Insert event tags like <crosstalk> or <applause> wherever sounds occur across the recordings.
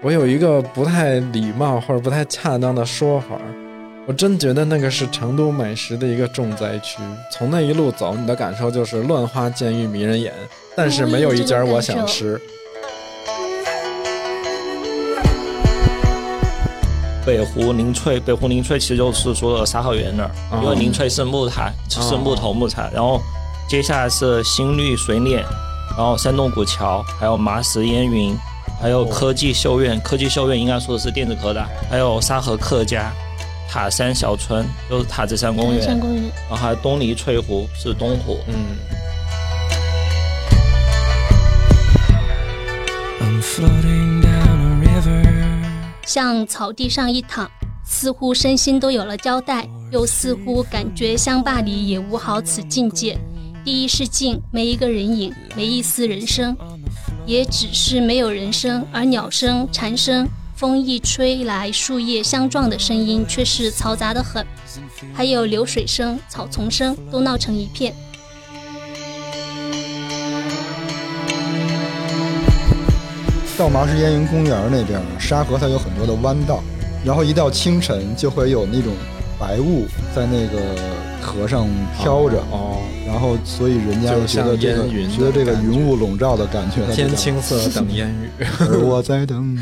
我有一个不太礼貌或者不太恰当的说法，我真觉得那个是成都美食的一个重灾区。从那一路走，你的感受就是乱花渐欲迷人眼，但是没有一家我想吃。北湖宁翠，北湖宁翠其实就是说的沙河源那儿，因为宁翠是木材，是木头木材。然后接下来是新绿水碾，然后山洞古桥，还有麻石烟云。还有科技秀院，科技秀院应该说的是电子科大，还有沙河客家，塔山小村就是塔子山公园，山公园，然后还有东篱翠湖是东湖，嗯。像草地上一躺，似乎身心都有了交代，又似乎感觉乡坝里也无好此境界。第一是静，没一个人影，没一丝人声。也只是没有人声，而鸟声、蝉声、风一吹来树叶相撞的声音却是嘈杂的很，还有流水声、草丛声都闹成一片。到麻石烟云公园那边，沙河它有很多的弯道，然后一到清晨就会有那种白雾在那个。河上飘着哦，然后所以人家就觉得这个觉得这个云雾笼罩的感觉，天青色等烟雨，而我在等。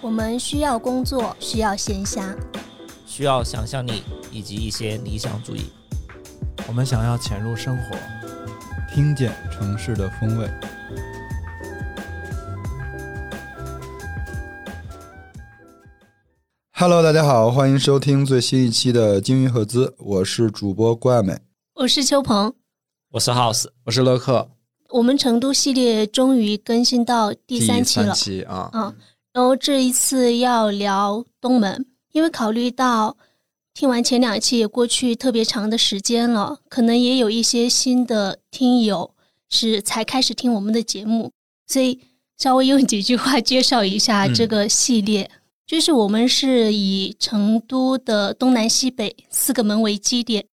我们需要工作，需要闲暇，需要想象力以及一些理想主义。我们想要潜入生活，听见城市的风味。Hello，大家好，欢迎收听最新一期的鲸鱼合资，我是主播郭爱美，我是秋鹏，我是 House，我是乐克。我们成都系列终于更新到第三期了，期啊，嗯，然后这一次要聊东门，因为考虑到。听完前两期也过去特别长的时间了，可能也有一些新的听友是才开始听我们的节目，所以稍微用几句话介绍一下这个系列。就是我们是以成都的东南西北四个门为基点，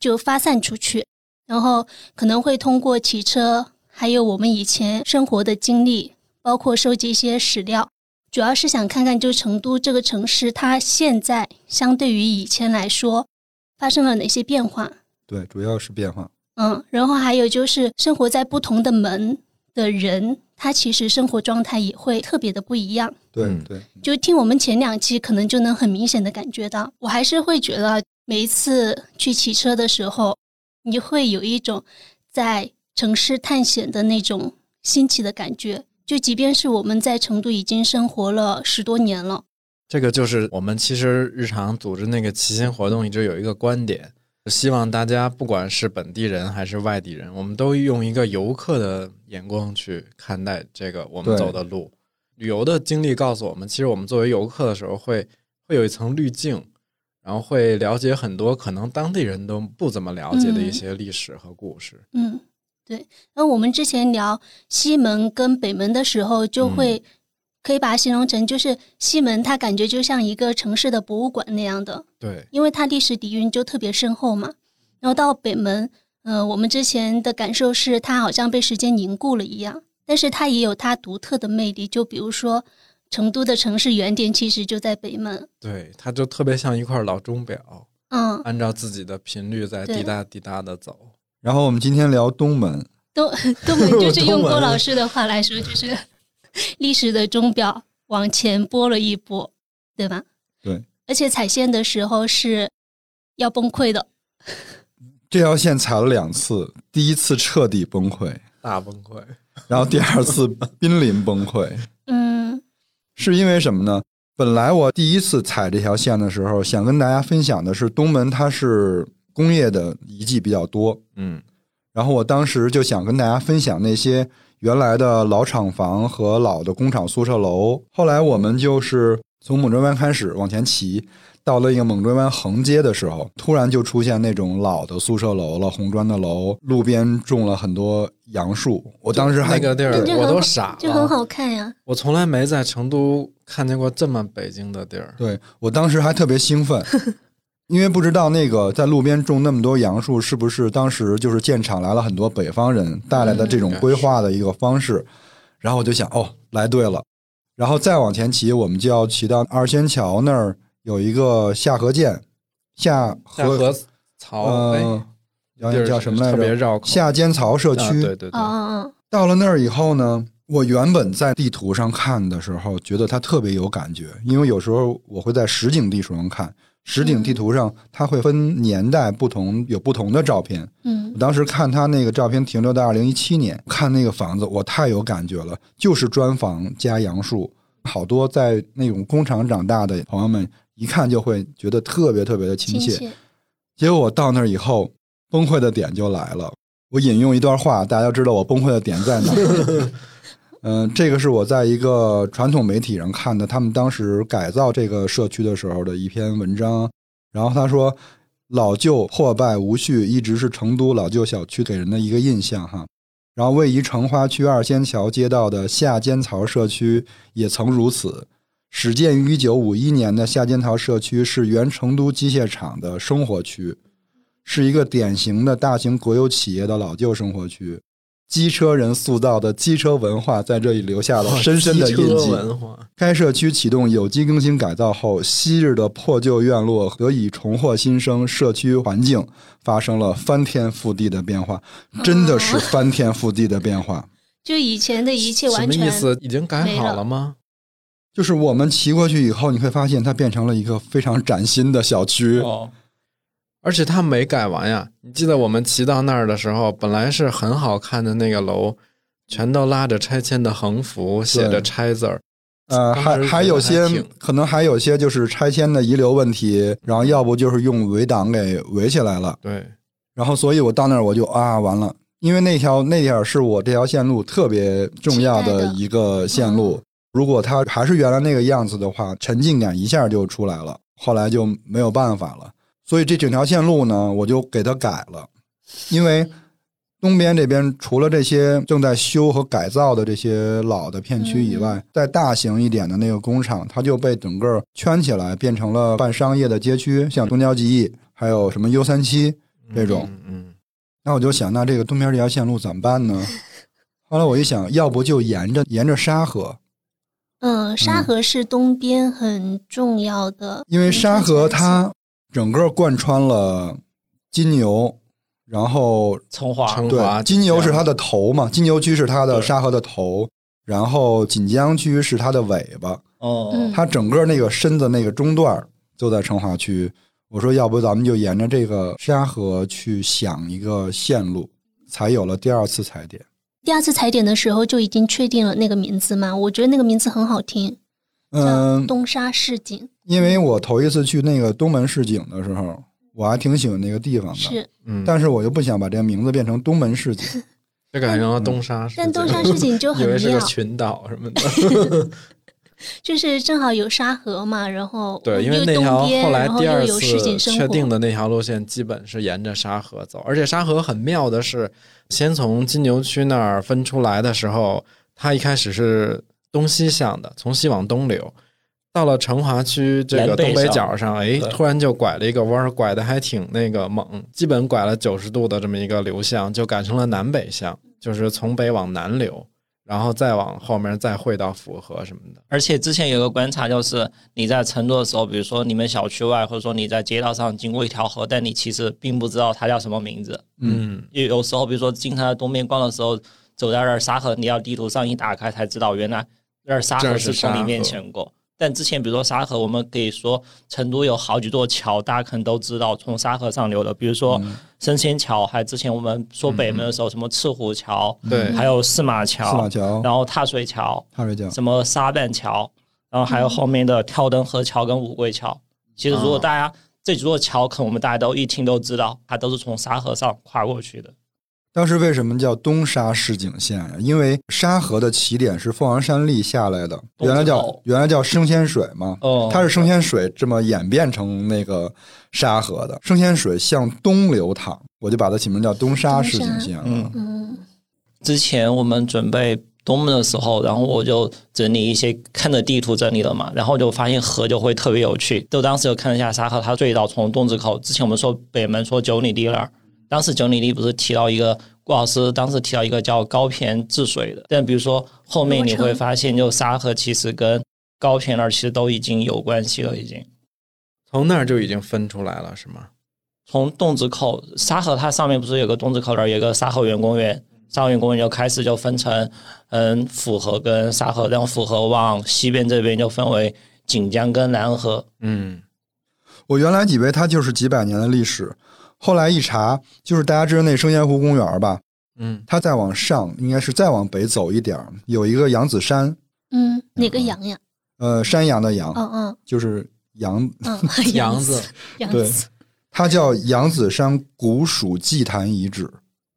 就发散出去，然后可能会通过骑车，还有我们以前生活的经历，包括收集一些史料。主要是想看看，就成都这个城市，它现在相对于以前来说，发生了哪些变化？对，主要是变化。嗯，然后还有就是生活在不同的门的人，他其实生活状态也会特别的不一样。对对，就听我们前两期，可能就能很明显的感觉到，我还是会觉得每一次去骑车的时候，你会有一种在城市探险的那种新奇的感觉。就即便是我们在成都已经生活了十多年了，这个就是我们其实日常组织那个骑行活动一直有一个观点，希望大家不管是本地人还是外地人，我们都用一个游客的眼光去看待这个我们走的路。旅游的经历告诉我们，其实我们作为游客的时候，会会有一层滤镜，然后会了解很多可能当地人都不怎么了解的一些历史和故事。嗯。对，那我们之前聊西门跟北门的时候，就会可以把它形容成，就是西门它感觉就像一个城市的博物馆那样的，对，因为它历史底蕴就特别深厚嘛。然后到北门，嗯，我们之前的感受是它好像被时间凝固了一样，但是它也有它独特的魅力。就比如说成都的城市原点其实就在北门，对，它就特别像一块老钟表，嗯，按照自己的频率在滴答滴答的走。然后我们今天聊东门，东 <laughs> 东门 <laughs> 就是用郭老师的话来说，就是历史的钟表往前拨了一拨，对吧？对。而且踩线的时候是要崩溃的，<laughs> 这条线踩了两次，第一次彻底崩溃，大崩溃，然后第二次濒临崩溃。嗯，是因为什么呢？本来我第一次踩这条线的时候，想跟大家分享的是东门，它是。工业的遗迹比较多，嗯，然后我当时就想跟大家分享那些原来的老厂房和老的工厂宿舍楼。后来我们就是从猛追湾开始往前骑，到了一个猛追湾横街的时候，突然就出现那种老的宿舍楼了，红砖的楼，路边种了很多杨树。我当时还那个地儿我都傻了就很，好看呀。我从来没在成都看见过这么北京的地儿。对我当时还特别兴奋，<laughs> 因为不知道那个在路边种那么多杨树是不是当时就是建厂来了很多北方人带来的这种规划的一个方式。然后我就想，哦，来对了。然后再往前骑，我们就要骑到二仙桥那儿有一个下河涧，下河下河槽，哎，呃，叫地儿叫什么来特别着？绕口。下尖槽社啊区。对对对，嗯嗯到了那儿以后呢，我原本在地图上看的时候，觉得它特别有感觉，因为有时候我会在实景地图上看，实景地图上它会分年代不同，有不同的照片。嗯我当时看他那个照片停留在二零一七年，看那个房子，我太有感觉了，就是砖房加杨树，好多在那种工厂长大的朋友们，一看就会觉得特别特别的亲切。亲切。结果我到那儿以后，崩溃的点就来了。我引用一段话，大家知道我崩溃的点在哪儿。<laughs> 嗯、这个是我在一个传统媒体上看的，他们当时改造这个社区的时候的一篇文章。然后他说，老旧破败无序一直是成都老旧小区给人的一个印象哈。然后位于成华区二仙桥街道的下尖槽社区也曾如此。始建于一九五一年的下尖槽社区是原成都机械厂的生活区，是一个典型的大型国有企业的老旧生活区。机车人塑造的机车文化在这里留下了深深的印机车记。文化，该社区启动有机更新改造后，昔日的破旧院落得以重获新生，社区环境发生了翻天覆地的变化，真的是翻天覆地的变化。<laughs> 就以前的一切什么完全意思？已经改好了了吗？就是我们骑过去以后，你会发现它变成了一个非常崭新的小区。哦，而且它没改完呀！你记得我们骑到那儿的时候，本来是很好看的那个楼，全都拉着拆迁的横幅，写着“拆”字儿。呃，还还有些可能还有些就是拆迁的遗留问题，然后要不就是用围挡给围起来了。对，然后，所以我到那儿我就啊，完了，因为那条那点儿是我这条线路特别重要的的一个线路。如果它还是原来那个样子的话，沉浸感一下就出来了。后来就没有办法了，所以这整条线路呢，我就给它改了，因为东边这边除了这些正在修和改造的这些老的片区以外，再大型一点的那个工厂，它就被整个圈起来，变成了半商业的街区，像东郊记忆，还有什么 U 三七这种。嗯嗯，那我就想，那这个东边这条线路怎么办呢？后来我一想，要不就沿着沿着沙河，嗯，沙河是东边很重要的，因为沙河它整个贯穿了金牛，然后成华对金牛是它的头嘛，金牛区是它的沙河的头，然后锦江区是它的尾巴，哦，嗯。它整个那个身子那个中段就在成华区。我说，要不咱们就沿着这个沙河去想一个线路，才有了第二次踩点。第二次踩点的时候就已经确定了那个名字嘛，我觉得那个名字很好听，叫嗯，东沙市井。因为我头一次去那个东门市井的时候，我还挺喜欢那个地方的，是，嗯，但是我就不想把这个名字变成东门市井。<laughs> 这改成了东沙市井，但东沙市井就 <laughs> 以很妙，为是个群岛什么的。<laughs> 就是正好有沙河嘛，然后对，因为那条后来第二次确定的那条路线，基本是沿着沙河走，而且沙河很妙的是，先从金牛区那儿分出来的时候，它一开始是东西向的，从西往东流。到了成华区这个东北角上，哎，突然就拐了一个弯儿，拐的还挺那个猛，基本拐了九十度的这么一个流向，就改成了南北向，就是从北往南流，然后再往后面再汇到府河什么的。而且之前有个观察，就是你在成都的时候，比如说你们小区外，或者说你在街道上经过一条河，但你其实并不知道它叫什么名字。嗯，有有时候，比如说经常在东边逛的时候，走在那儿沙河，你要地图上一打开才知道，原来那儿沙河是是从你面前过。但之前比如说沙河，我们可以说成都有好几座桥，大家可能都知道从沙河上流的，比如说升仙桥，还之前我们说北门的时候，什么赤虎桥，对，还有驷马四桥，马桥、然后踏水桥，踏水桥，什么沙半桥，然后还有后面的跳灯河桥跟五桂桥。其实如果大家、这几座桥，可能我们大家都一听都知道，它都是从沙河上跨过去的。当时为什么叫东沙市井县呀？因为沙河的起点是凤凰山立下来的，原来叫原来叫生鲜水嘛，哦它是生鲜水这么演变成那个沙河的。生鲜水向东流淌，我就把它起名叫东沙市井县了。嗯嗯之前我们准备东门的时候，然后我就整理一些看着地图整理的嘛，然后就发现河就会特别有趣。就当时就看了一下沙河，它最早从洞子口，之前我们说北门说九里堤那儿，当时九里地不是提到一个顾老师当时提到一个叫高骈治水的，但比如说后面你会发现，就沙河其实跟高骈那儿其实都已经有关系了，已经。从那儿就已经分出来了，是吗？从洞子口沙河，它上面不是有个洞子口那儿有个沙河园公园，沙河园公园就开始就分成嗯府河跟沙河，然后府河往西边这边就分为锦江跟南河。嗯，我原来以为它就是几百年的历史，后来一查，就是大家知道那生鲜湖公园吧？嗯，它再往上，应该是再往北走一点儿，有一个扬子山，嗯，哪个羊呀？呃，山羊的羊，嗯嗯就是羊，嗯，<laughs> 杨子，<laughs> 对它叫扬子山古蜀祭坛遗址。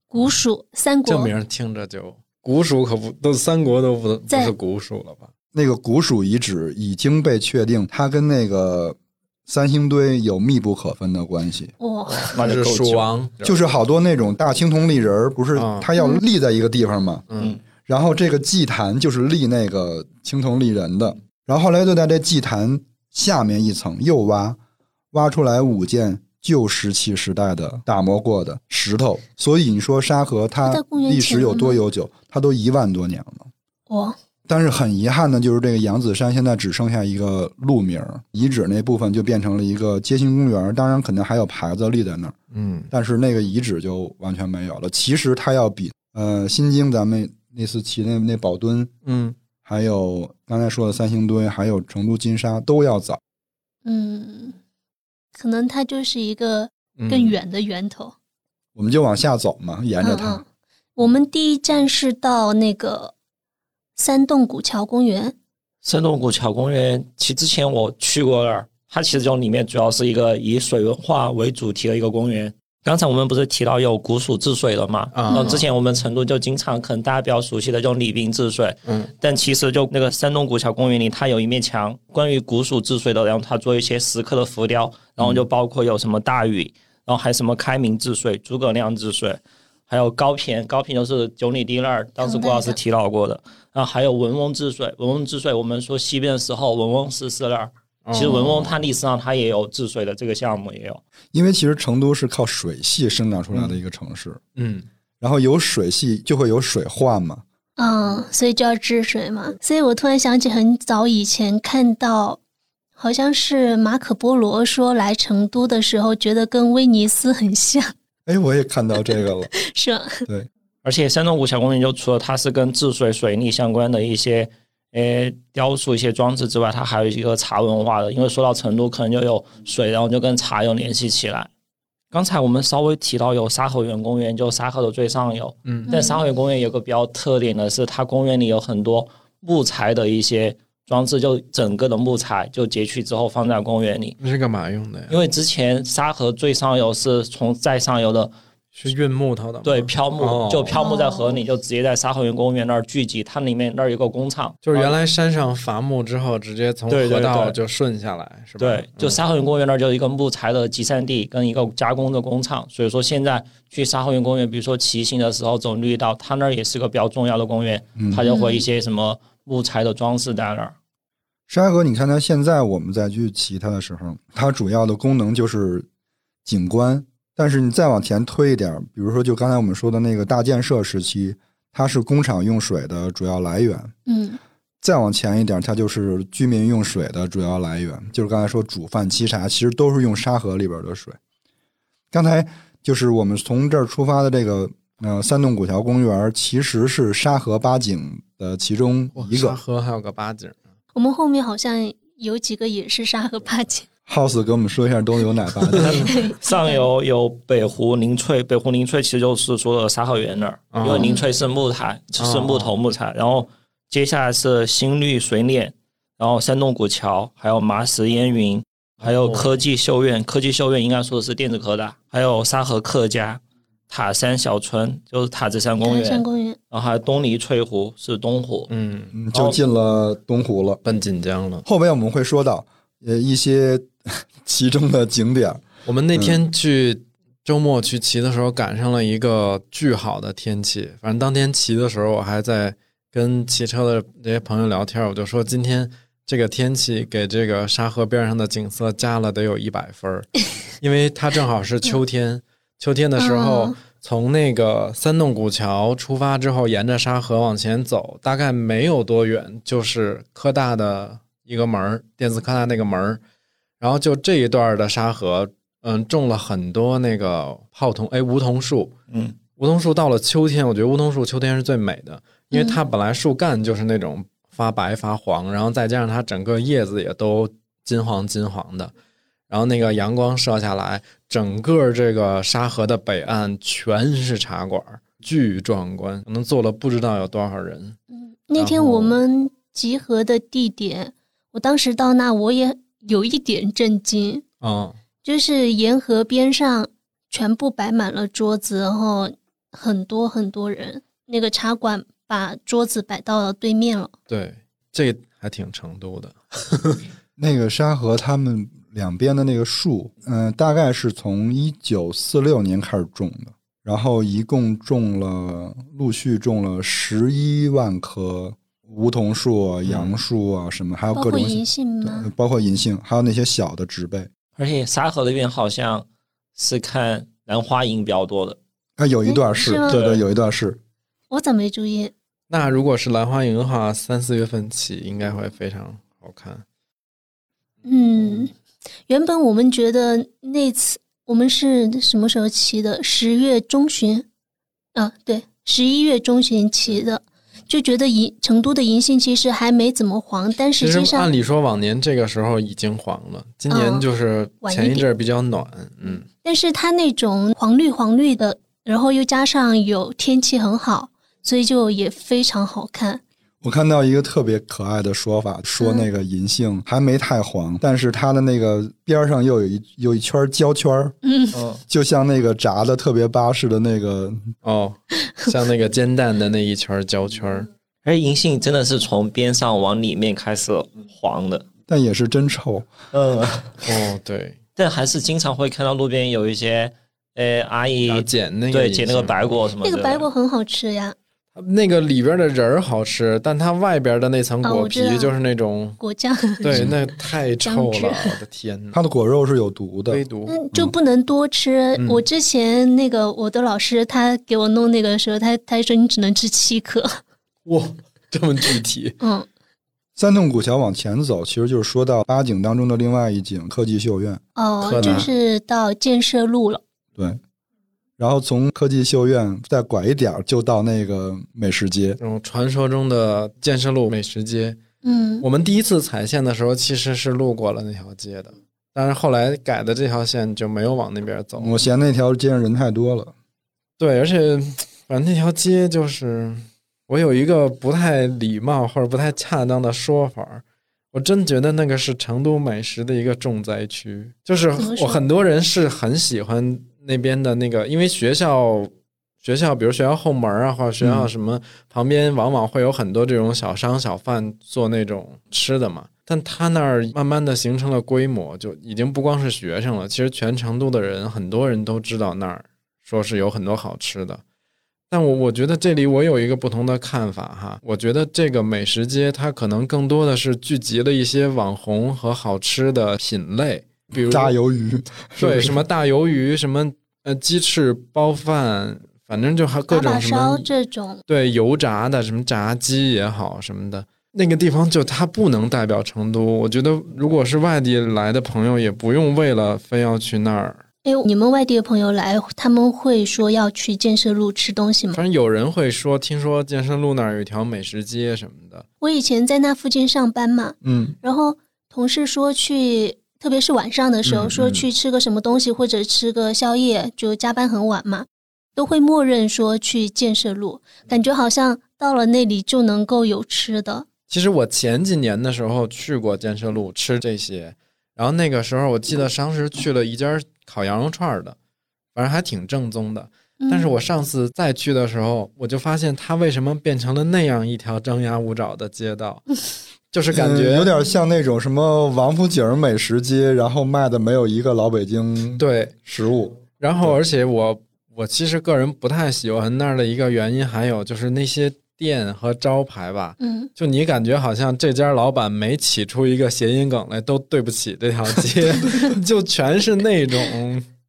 古蜀三国这名听着就古蜀可不都三国都不不在是古蜀了吧？那个古蜀遗址已经被确定，它跟那个三星堆有密不可分的关系。哇，那是。蜀王，就是好多那种大青铜立人儿，不是啊它要立在一个地方嘛？嗯然后这个祭坛就是立那个青铜立人的，然后后来就在这祭坛下面一层又挖，挖出来五件旧石器时代的打磨过的石头，所以你说沙河它历史有多悠久？它都一万多年了。哇，但是很遗憾的就是，这个扬子山现在只剩下一个路名儿，遗址那部分就变成了一个街心公园。当然，肯定还有牌子立在那儿，嗯但是那个遗址就完全没有了。其实它要比呃新京咱们那次骑那那宝墩，嗯还有刚才说的三星堆，还有成都金沙都要早。嗯，可能它就是一个嗯，更远的源头。我们就往下走嘛，沿着嗯它。嗯，我们第一站是到那个山洞古桥公园。三洞古桥公园，其实之前我去过那儿，它其实就里面主要是一个以水文化为主题的一个公园。刚才我们不是提到有古蜀治水了嘛？啊然后之前我们成都就经常可能大家比较熟悉的就李冰治水，嗯但其实就那个山东古桥公园里，它有一面墙关于古蜀治水的，然后它做一些石刻的浮雕，然后就包括有什么大禹，然后还有什么开明治水、诸葛亮治水，还有高频，高频就是九里堤那儿，当时郭老师提到过的，然后还有文翁治水，文翁治水，我们说西边的时候，文翁是是那儿，其实文翁它历史上它也有治水的这个项目也有，因为其实成都是靠水系生长出来的一个城市，嗯然后有水系就会有水患嘛。嗯，所以就要治水嘛。所以我突然想起很早以前看到，好像是马可波罗说来成都的时候，觉得跟威尼斯很像，哎，我也看到这个了。<laughs> 是吧？对，而且山东五小公园就除了它是跟治水、水利相关的一些，呃，雕塑一些装置之外，它还有一个茶文化的。因为说到成都，可能就有水，然后就跟茶有联系起来。刚才我们稍微提到有沙河园公园，就沙河的最上游。嗯但沙河园公园有个比较特点的是，它公园里有很多木材的一些装置，就整个的木材就截取之后放在公园里。那是干嘛用的呀？因为之前沙河最上游是从再上游的是运木头的，对，漂木、哦就漂木在河里，就直接在沙河园公园那儿聚集。它里面那儿有个工厂，就是原来山上伐木之后，直接从河道就顺下来，是吧？对，就嗯沙河园公园那儿就有一个木材的集散地跟一个加工的工厂。所以说现在去沙河园公园，比如说骑行的时候走绿道，它那儿也是个比较重要的公园，嗯它就会一些什么木材的装饰在那儿。沙河，你看它现在我们再去骑它的时候，它主要的功能就是景观。但是你再往前推一点儿，比如说就刚才我们说的那个大建设时期，它是工厂用水的主要来源。嗯再往前一点，它就是居民用水的主要来源，就是刚才说煮饭、沏茶，其实都是用沙河里边的水。刚才就是我们从这儿出发的这个呃三洞古桥公园，其实是沙河八景的其中一个。河还有个八景，我们后面好像有几个也是沙河八景。House 给我们说一下都有哪八景？<laughs> 上游有北湖宁翠，北湖宁翠其实就是说的沙河园那儿，为宁翠是木材，是木头木材。然后接下来是新绿水碾，然后山洞古桥，还有麻石烟云，还有科技秀院，科技秀院应该说的是电子科大，还有沙河客家，塔山小村，就是塔子山公园，塔山公园，然后还有东篱翠湖是东湖，嗯，嗯，就进了东湖了。奔锦江了。后边我们会说到呃一些 <laughs> 其中的景点，我们那天去周末去骑的时候，赶上了一个巨好的天气。反正当天骑的时候，我还在跟骑车的这些朋友聊天，我就说今天这个天气给这个沙河边上的景色加了得有一百分儿，<laughs> 因为它正好是秋天。秋天的时候嗯，从那个三洞古桥出发之后，沿着沙河往前走，大概没有多远，就是科大的一个门儿，电子科大那个门儿。然后就这一段的沙河，嗯，种了很多那个泡桐，哎，梧桐树。嗯，梧桐树到了秋天，我觉得梧桐树秋天是最美的，因为它本来树干就是那种发白发黄，然后再加上它整个叶子也都金黄金黄的，然后那个阳光射下来，整个这个沙河的北岸全是茶馆，巨壮观，可能坐了不知道有多少人。嗯那天我们集合的地点，我当时到那我也有一点震惊，嗯，就是沿河边上全部摆满了桌子，然后很多很多人，那个茶馆把桌子摆到了对面了。对，这还挺成都的。<laughs> 那个沙河他们两边的那个树，嗯、大概是从一九四六年开始种的，然后一共种了，陆续种了十一万棵梧桐树啊、杨树啊什么，还有各种银杏包括银杏，还有那些小的植被。而且沙河那边好像是看兰花楹比较多的，啊，有一段是，是对对，有一段是。我怎么没注意？那如果是兰花楹的话，三四月份起应该会非常好看。嗯，原本我们觉得那次我们是什么时候骑的？十月中旬，啊，对，十一月中旬骑的，就觉得银成都的银杏其实还没怎么黄，但实实际上按理说往年这个时候已经黄了，今年嗯就是前一阵儿比较暖，嗯，但是它那种黄绿黄绿的，然后又加上有天气很好，所以就也非常好看。我看到一个特别可爱的说法，说那个银杏还没太黄，但是它的那个边儿上又有一有一圈焦圈儿，嗯，嗯，就像那个炸的特别巴适的那个，哦，像那个煎蛋的那一圈儿焦圈儿，而银杏真的是从边上往里面开始黄的，但也是真臭。嗯，哦，对，但还是经常会看到路边有一些呃阿姨要捡那个对捡那个白，果什么的，那个白果很好吃呀，那个里边的仁儿好吃，但它外边的那层果皮就是那种，果酱。对，<laughs> 那太臭了，我的天哪，它的果肉是有毒的，微毒，嗯，就不能多吃。嗯。我之前那个我的老师他给我弄那个时候，他他说你只能吃七颗。<laughs> 哇，这么具体，<laughs> 嗯，三洞古桥往前走，其实就是说到八景当中的另外一景科技秀院。哦就是到建设路了。对，然后从科技秀院再拐一点儿就到那个美食街。这种传说中的建设路美食街，嗯，我们第一次踩线的时候其实是路过了那条街的，但是后来改的这条线就没有往那边走。我嫌那条街上人太多了。对，而且反正那条街就是我有一个不太礼貌或者不太恰当的说法，我真觉得那个是成都美食的一个重灾区。就是我很多人是很喜欢那边的那个，因为学校学校，比如学校后门啊，或者学校嗯什么旁边，往往会有很多这种小商小贩做那种吃的嘛。但他那儿慢慢的形成了规模，就已经不光是学生了，其实全成都的人，很多人都知道那儿说是有很多好吃的。但我我觉得这里我有一个不同的看法哈，我觉得这个美食街它可能更多的是聚集了一些网红和好吃的品类，比如炸鱿鱼，对什么大鱿鱼，什么呃鸡翅包饭，反正就还各种什么烧这种，对油炸的，什么炸鸡也好什么的，那个地方就它不能代表成都。我觉得如果是外地来的朋友，也不用为了非要去那儿。哎，你们外地的朋友来，他们会说要去建设路吃东西吗？反正有人会说，听说建设路那儿有一条美食街什么的。我以前在那附近上班嘛，嗯，然后同事说去，特别是晚上的时候，嗯说去吃个什么东西或者吃个宵夜，就加班很晚嘛，都会默认说去建设路，感觉好像到了那里就能够有吃的。其实我前几年的时候去过建设路吃这些，然后那个时候我记得当时去了一家烤羊肉串儿的，反正还挺正宗的。但是我上次再去的时候，我就发现它为什么变成了那样一条张牙舞爪的街道，就是感觉、嗯有点像那种什么王府井美食街，然后卖的没有一个老北京对。食物。然后，而且我我其实个人不太喜欢那儿的一个原因，还有就是那些店和招牌吧，嗯，就你感觉好像这家老板每起出一个谐音梗来，都对不起这条街，<laughs> 就全是那种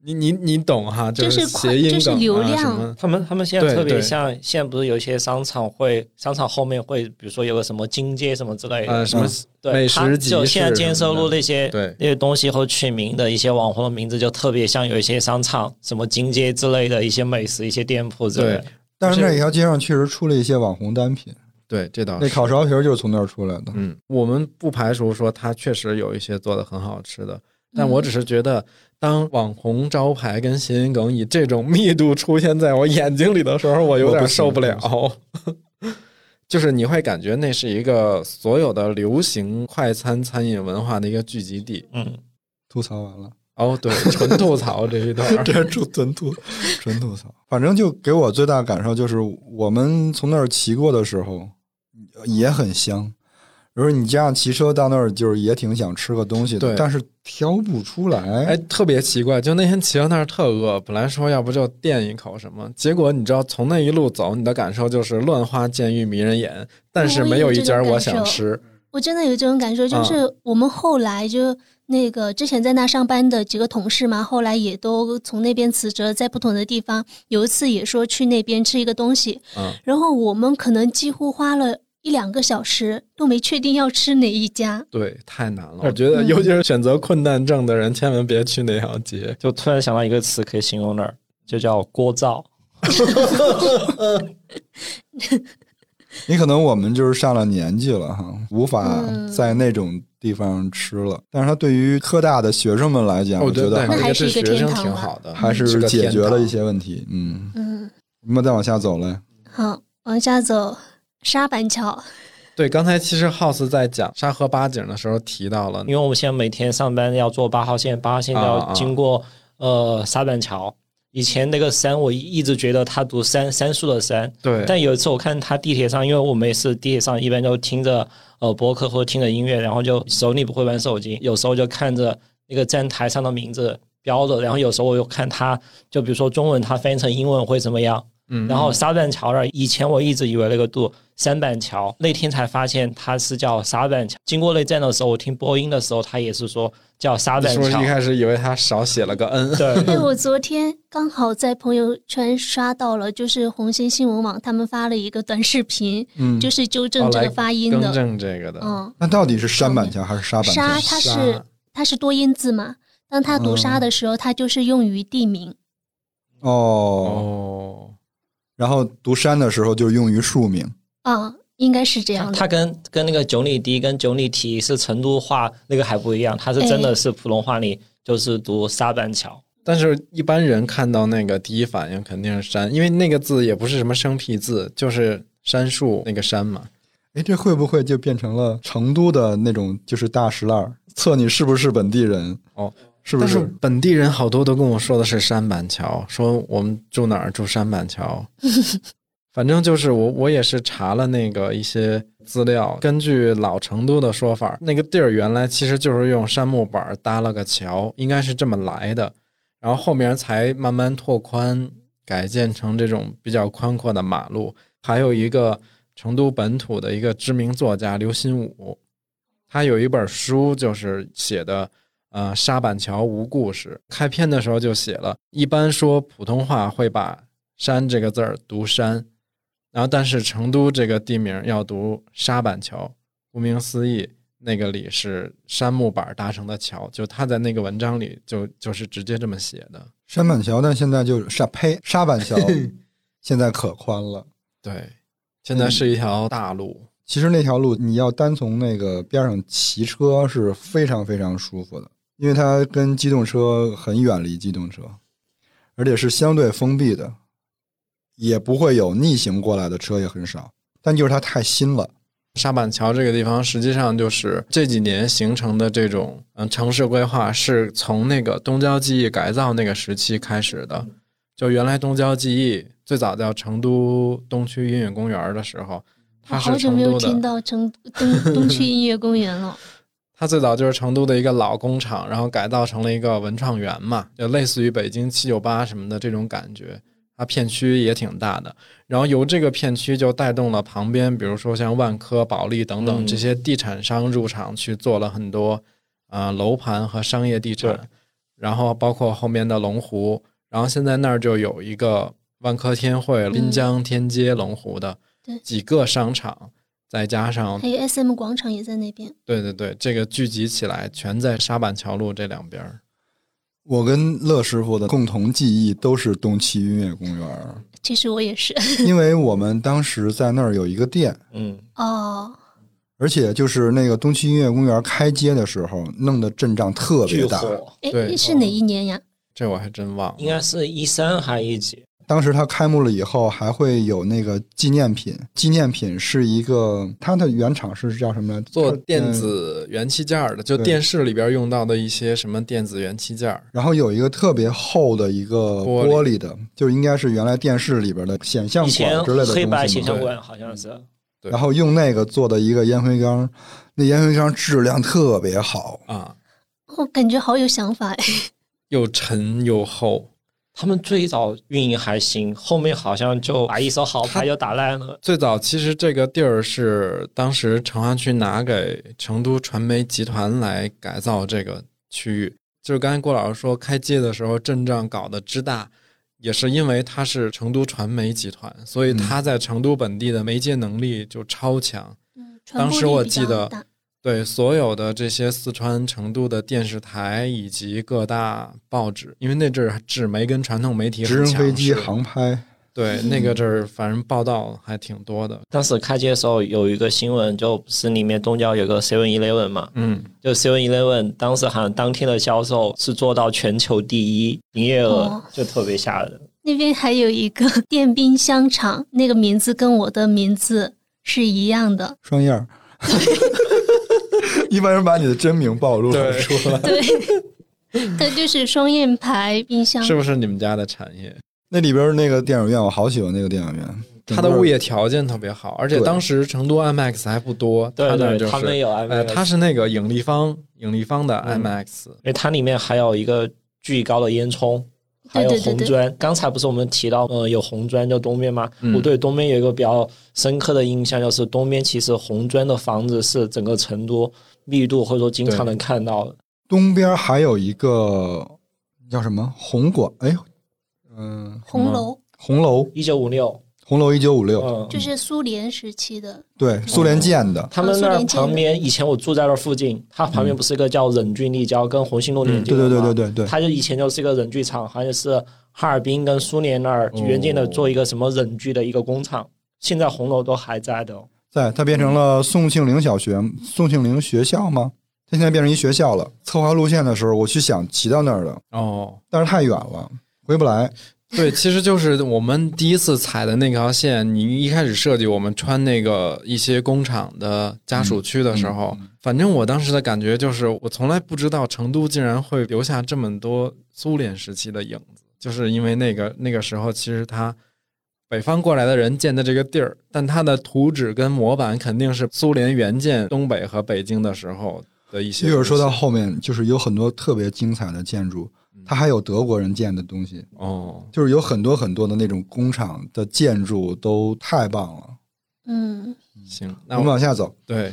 你你你懂哈，就是是快谐音梗、啊、就是流量什么。他们他们现在特别像，现在不是有一些商场会，商场后面会，比如说有个什么金街什么之类的，呃，什么对，美食集就现在建设路那些对那些东西后取名的一些网红的名字，就特别像有一些商场，什么金街之类的一些美食、一些店铺之类的对。但是那条街上确实出了一些网红单品，对，这倒是。那烤苕皮儿就是从那儿出来的。嗯，我们不排除说它确实有一些做的很好吃的，但我只是觉得，当网红招牌跟谐音梗以这种密度出现在我眼睛里的时候，我有点受不了。<laughs> 就是你会感觉那是一个所有的流行快餐餐饮文化的一个聚集地。嗯，吐槽完了，哦，对，纯吐槽这一段儿。<laughs> 这纯纯吐纯吐槽。反正就给我最大感受就是，我们从那儿骑过的时候也很香。比如你这样骑车到那儿，就是也挺想吃个东西的对，但是挑不出来。哎，特别奇怪，就那天骑到那儿特饿，本来说要不就垫一口什么，结果你知道从那一路走，你的感受就是乱花渐欲迷人眼，但是没有一家我想吃。我真的有这种感受，啊就是我们后来就那个之前在那上班的几个同事嘛，后来也都从那边辞职，在不同的地方。有一次也说去那边吃一个东西，嗯，然后我们可能几乎花了一两个小时都没确定要吃哪一家。对，太难了。我觉得，尤其是选择困难症的人，千万别去那条街。<laughs> 就突然想到一个词可以形容那儿，就叫聒噪。你可能我们就是上了年纪了哈，无法嗯在那种地方吃了。但是它对于科大的学生们来讲，我觉得还是一个学生天堂挺好的，还是解决了一些问题。嗯，嗯，我们再往下走嘞。好，往下走，沙板桥。对，刚才其实 House 在讲沙河八景的时候提到了因，为我们现在每天上班要坐八号线，八号线要啊啊经过、呃沙板桥。以前那个山，我一直觉得它读杉杉树的杉，对，但有一次我看他地铁上，因为我们也是地铁上一般都听着呃播客或者听着音乐，然后就手里不会玩手机，有时候就看着那个站台上的名字标着，然后有时候我又看它，就比如说中文它翻译成英文会怎么样。嗯，然后沙板桥那儿，以前我一直以为那个渡三板桥，那天才发现它是叫沙板桥。经过那站的时候，我听播音的时候，他也是说叫沙板桥是不是一。开始以为他少写了个 n？<laughs> 对，对，我昨天刚好在朋友圈刷到了，就是红星新闻网他们发了一个短视频，嗯，就是纠正这个发音更的。正这个的，嗯，那到底是山板桥还是沙板桥？沙它是它是多音字嘛？当它读沙的时候，它就是用于地名。哦，哦，然后读山的时候就用于树名。啊，应该是这样它的。跟跟那个九里堤跟九里堤是成都话那个还不一样，它是真的是普通话里就是读沙板桥。但是一般人看到那个第一反应肯定是山，因为那个字也不是什么生僻字，就是杉树那个山嘛。哎，这会不会就变成了成都的那种就是大石烂儿，测你是不是本地人？哦，是不但是本地人好多都跟我说的是山板桥，说我们住哪儿住山板桥。<laughs> 反正就是我，我也是查了那个一些资料，根据老成都的说法，那个地儿原来其实就是用杉木板搭了个桥，应该是这么来的，然后后面才慢慢拓宽，改建成这种比较宽阔的马路。还有一个成都本土的一个知名作家刘心武，他有一本书就是写的。呃，沙板桥无故事。开篇的时候就写了，一般说普通话会把“山”这个字儿读“山”，然后但是成都这个地名要读沙板桥。顾名思义，那个里是杉木板搭成的桥，就他在那个文章里就就是直接这么写的。杉板桥，但现在就沙呸沙板桥，<laughs> 现在可宽了。对，现在是一条大路。其实那条路你要单从那个边上骑车是非常非常舒服的，因为它跟机动车很远离机动车，而且是相对封闭的，也不会有逆行过来的车，也很少。但就是它太新了，沙板桥这个地方，实际上就是这几年形成的这种嗯城市规划，是从那个东郊记忆改造那个时期开始的。就原来东郊记忆最早叫成都东区音乐公园的时候，我它是好久没有听成都的，到成东 <laughs> 东区音乐公园了。它最早就是成都的一个老工厂，然后改造成了一个文创园嘛，就类似于北京七九八什么的这种感觉。它片区也挺大的，然后由这个片区就带动了旁边，比如说像万科、保利等等嗯这些地产商入场去做了很多呃楼盘和商业地产，然后包括后面的龙湖，然后现在那儿就有一个万科天汇、滨江天街、龙湖的对几个商场，再加上还有 SM 广场也在那边。对对对，这个聚集起来全在沙板桥路这两边儿。我跟乐师傅的共同记忆都是东七音乐公园，其实我也是。<laughs> 因为我们当时在那儿有一个店，嗯，哦，而且就是那个东七音乐公园开街的时候，弄得阵仗特别大。火，哎，对是哪一年呀？这我还真忘了。应该是一三还一几？当时它开幕了以后，还会有那个纪念品。纪念品是一个，它的原厂是叫什么来？做电嗯子元器件儿的，就电视里边用到的一些什么电子元器件儿。然后有一个特别厚的一个玻璃的，就应该是原来电视里边的显像管之类的东西黑白嘛显像管好像是。对然后用那个做的一个烟灰缸，那烟灰缸质量特别好。啊，我感觉好有想法哎。<laughs> 又沉又厚。他们最早运营还行，后面好像就把一手好牌就打烂了。最早其实这个地儿是当时成华区拿给成都传媒集团来改造这个区域，就是刚才郭老师说开街的时候阵仗搞得之大，也是因为它是成都传媒集团，所以它在成都本地的媒介能力就超强。嗯，当时我记得对所有的这些四川成都的电视台以及各大报纸，因为那阵儿纸媒跟传统媒体直升飞机，航拍，对那个阵儿反正报道还挺多的。当时开机的时候有一个新闻，就是里面东郊有个 Seven Eleven 嘛，嗯，就 Seven Eleven 当时好像当天的销售是做到全球第一，营业额哦就特别吓人。那边还有一个 <laughs> 电冰箱厂，那个名字跟我的名字是一样的。双燕儿。<laughs> 一般人把你的真名暴露了出来。<laughs> 对，它就是双燕牌冰箱。是不是你们家的产业？那里边那个电影院，我好喜欢那个电影院。它的物业条件特别好，而且当时成都 IMAX 还不多，对对，它那就是他们有 IMAX，呃，它是那个影立方影立方的嗯 IMAX，、因为它里面还有一个巨高的烟囱，还有对对对对红砖。刚才不是我们提到呃有红砖就东边吗？嗯我对东边有一个比较深刻的印象，就是东边其实红砖的房子是整个成都密度或者说经常能看到的。东边还有一个叫什么？红馆？哎，嗯、红楼。红楼，一九五六，红楼一九五六，嗯，就是苏联时期的，对，苏联建的。他们那旁边，以前我住在那儿附近，它旁边不是一个叫忍俊立交跟红星路连接对对的吗？对对对对，它就以前就是一个忍具厂，好像是哈尔滨跟苏联那儿哦。原建的做一个什么忍具的一个工厂，现在红楼都还在的哦。在它变成了宋庆龄小学、宋庆龄学校吗？它现在变成一学校了。策划路线的时候，我去想骑到那儿的，哦，但是太远了，回不来。对，其实就是我们第一次踩的那条线。你一开始设计我们穿那个一些工厂的家属区的时候，反正我当时的感觉就是，我从来不知道成都竟然会留下这么多苏联时期的影子，就是因为那个那个时候，其实它北方过来的人建的这个地儿，但它的图纸跟模板肯定是苏联援建东北和北京的时候的一些东西。一会儿说到后面，就是有很多特别精彩的建筑，它还有德国人建的东西，哦，就是有很多很多的那种工厂的建筑都太棒了。嗯，行，我那我们往下走，对。